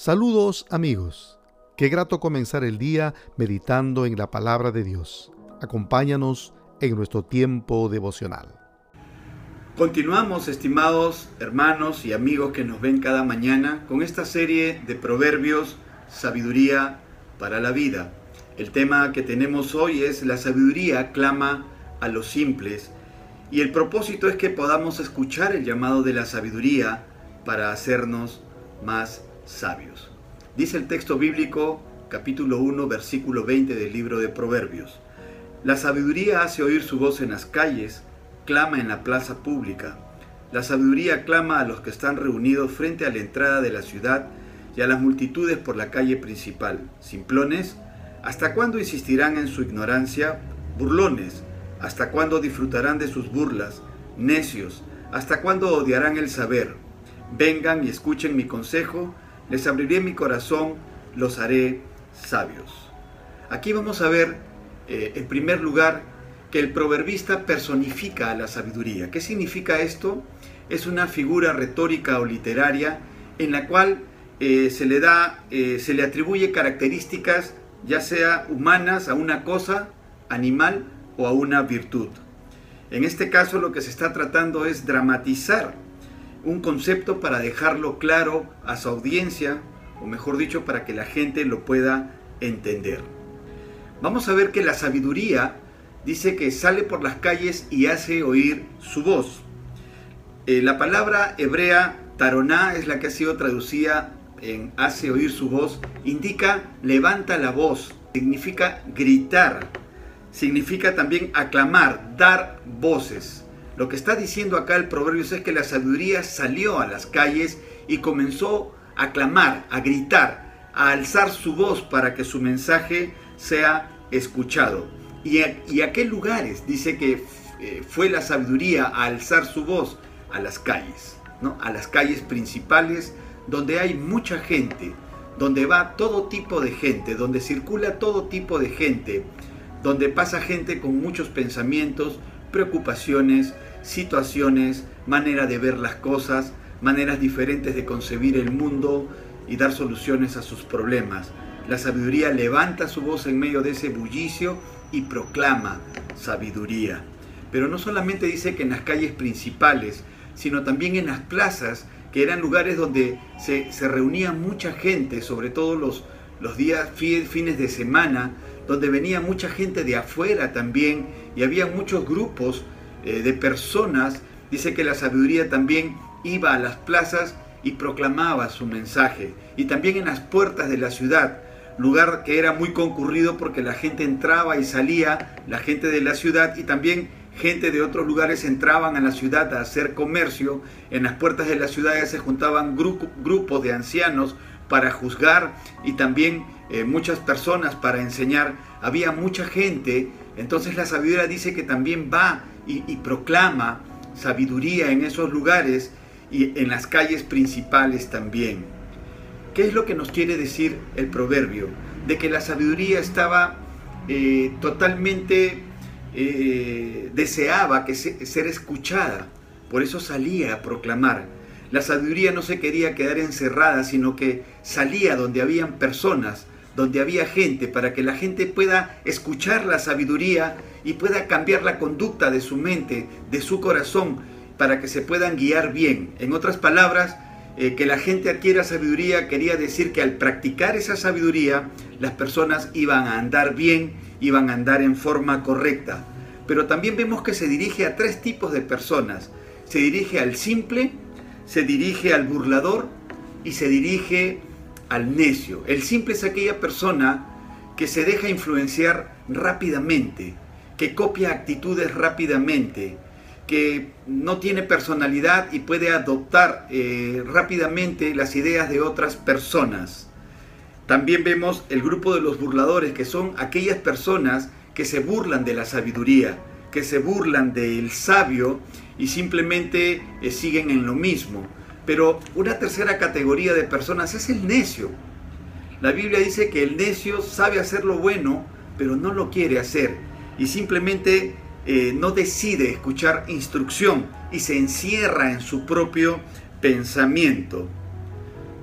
Saludos amigos. Qué grato comenzar el día meditando en la palabra de Dios. Acompáñanos en nuestro tiempo devocional. Continuamos, estimados hermanos y amigos que nos ven cada mañana, con esta serie de proverbios, sabiduría para la vida. El tema que tenemos hoy es la sabiduría clama a los simples y el propósito es que podamos escuchar el llamado de la sabiduría para hacernos más sabios. Dice el texto bíblico, capítulo 1, versículo 20 del libro de Proverbios. La sabiduría hace oír su voz en las calles, clama en la plaza pública. La sabiduría clama a los que están reunidos frente a la entrada de la ciudad y a las multitudes por la calle principal. Simplones, ¿hasta cuándo insistirán en su ignorancia? Burlones, ¿hasta cuándo disfrutarán de sus burlas? Necios, ¿hasta cuándo odiarán el saber? Vengan y escuchen mi consejo les abriré mi corazón, los haré sabios. Aquí vamos a ver, eh, en primer lugar, que el proverbista personifica a la sabiduría. ¿Qué significa esto? Es una figura retórica o literaria en la cual eh, se le da, eh, se le atribuye características, ya sea humanas, a una cosa, animal o a una virtud. En este caso lo que se está tratando es dramatizar un concepto para dejarlo claro a su audiencia, o mejor dicho, para que la gente lo pueda entender. Vamos a ver que la sabiduría dice que sale por las calles y hace oír su voz. Eh, la palabra hebrea taroná es la que ha sido traducida en hace oír su voz, indica levanta la voz, significa gritar, significa también aclamar, dar voces. Lo que está diciendo acá el proverbio es que la sabiduría salió a las calles y comenzó a clamar, a gritar, a alzar su voz para que su mensaje sea escuchado. ¿Y a, qué lugares dice que eh, fue la sabiduría a alzar su voz? A las calles, ¿no? a las calles principales donde hay mucha gente, donde va todo tipo de gente, donde circula todo tipo de gente, donde pasa gente con muchos pensamientos, preocupaciones, situaciones, manera de ver las cosas, maneras diferentes de concebir el mundo y dar soluciones a sus problemas. La sabiduría levanta su voz en medio de ese bullicio y proclama sabiduría. Pero no solamente dice que en las calles principales, sino también en las plazas, que eran lugares donde se, reunía mucha gente, sobre todo los, los días, fines de semana, donde venía mucha gente de afuera también y había muchos grupos eh, de personas, dice que la sabiduría también iba a las plazas y proclamaba su mensaje. Y también en las puertas de la ciudad, lugar que era muy concurrido porque la gente entraba y salía, la gente de la ciudad y también gente de otros lugares entraban a la ciudad a hacer comercio. En las puertas de la ciudad se juntaban grupos de ancianos para juzgar y también eh, muchas personas para enseñar. Había mucha gente, entonces la sabiduría dice que también va y, proclama sabiduría en esos lugares y en las calles principales también. ¿Qué es lo que nos quiere decir el proverbio? De que la sabiduría estaba eh, totalmente eh, deseaba que ser escuchada, por eso salía a proclamar. La sabiduría no se quería quedar encerrada, sino que salía donde habían personas, donde había gente, para que la gente pueda escuchar la sabiduría y pueda cambiar la conducta de su mente, de su corazón, para que se puedan guiar bien. En otras palabras, eh, que la gente adquiera sabiduría quería decir que al practicar esa sabiduría, las personas iban a andar bien, iban a andar en forma correcta. Pero también vemos que se dirige a tres tipos de personas. Se dirige al simple, se dirige al burlador y se dirige al necio. El simple es aquella persona que se deja influenciar rápidamente, que copia actitudes rápidamente, que no tiene personalidad y puede adoptar eh, rápidamente las ideas de otras personas. También vemos el grupo de los burladores, que son aquellas personas que se burlan de la sabiduría, que se burlan del sabio y simplemente eh, siguen en lo mismo. Pero una tercera categoría de personas es el necio. La Biblia dice que el necio sabe hacer lo bueno, pero no lo quiere hacer. Y simplemente eh, no decide escuchar instrucción y se encierra en su propio pensamiento.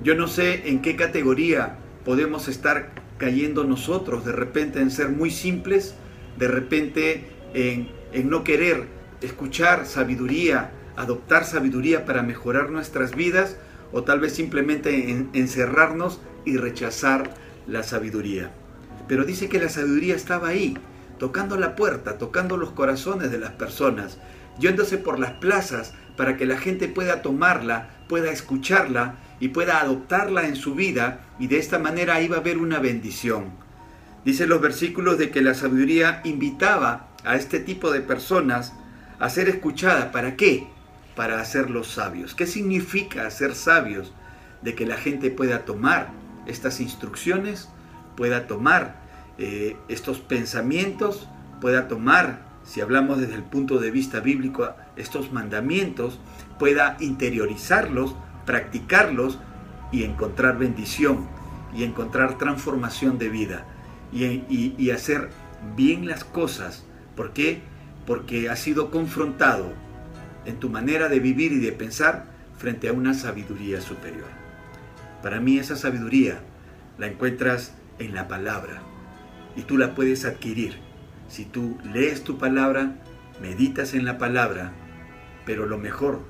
Yo no sé en qué categoría podemos estar cayendo nosotros, de repente en ser muy simples, de repente en, en no querer escuchar sabiduría, adoptar sabiduría para mejorar nuestras vidas, o tal vez simplemente en, encerrarnos y rechazar la sabiduría. Pero dice que la sabiduría estaba ahí, tocando la puerta, tocando los corazones de las personas, yéndose por las plazas para que la gente pueda tomarla, pueda escucharla y pueda adoptarla en su vida y de esta manera iba a haber una bendición. Dice los versículos de que la sabiduría invitaba a este tipo de personas a ser escuchada. ¿Para qué? Para hacerlos sabios. ¿Qué significa ser sabios? De que la gente pueda tomar estas instrucciones, pueda tomar eh, estos pensamientos, pueda tomar, si hablamos desde el punto de vista bíblico, estos mandamientos, pueda interiorizarlos, practicarlos y encontrar bendición y encontrar transformación de vida y, hacer bien las cosas. ¿Por qué? Porque has sido confrontado en tu manera de vivir y de pensar frente a una sabiduría superior. Para mí esa sabiduría la encuentras en la palabra y tú la puedes adquirir. Si tú lees tu palabra, meditas en la palabra, pero lo mejor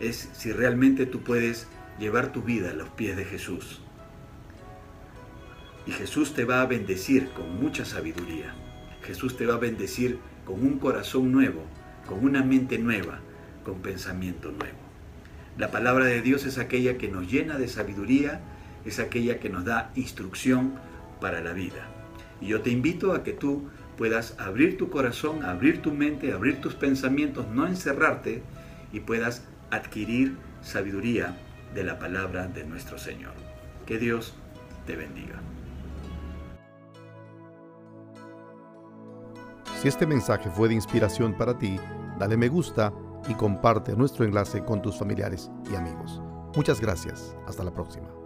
es si realmente tú puedes llevar tu vida a los pies de Jesús. Y Jesús te va a bendecir con mucha sabiduría. Jesús te va a bendecir con un corazón nuevo, con una mente nueva, con pensamiento nuevo. La palabra de Dios es aquella que nos llena de sabiduría, es aquella que nos da instrucción para la vida. Y yo te invito a que tú puedas abrir tu corazón, abrir tu mente, abrir tus pensamientos, no encerrarte y puedas adquirir sabiduría de la palabra de nuestro Señor. Que Dios te bendiga. Si este mensaje fue de inspiración para ti, dale me gusta y comparte nuestro enlace con tus familiares y amigos. Muchas gracias. Hasta la próxima.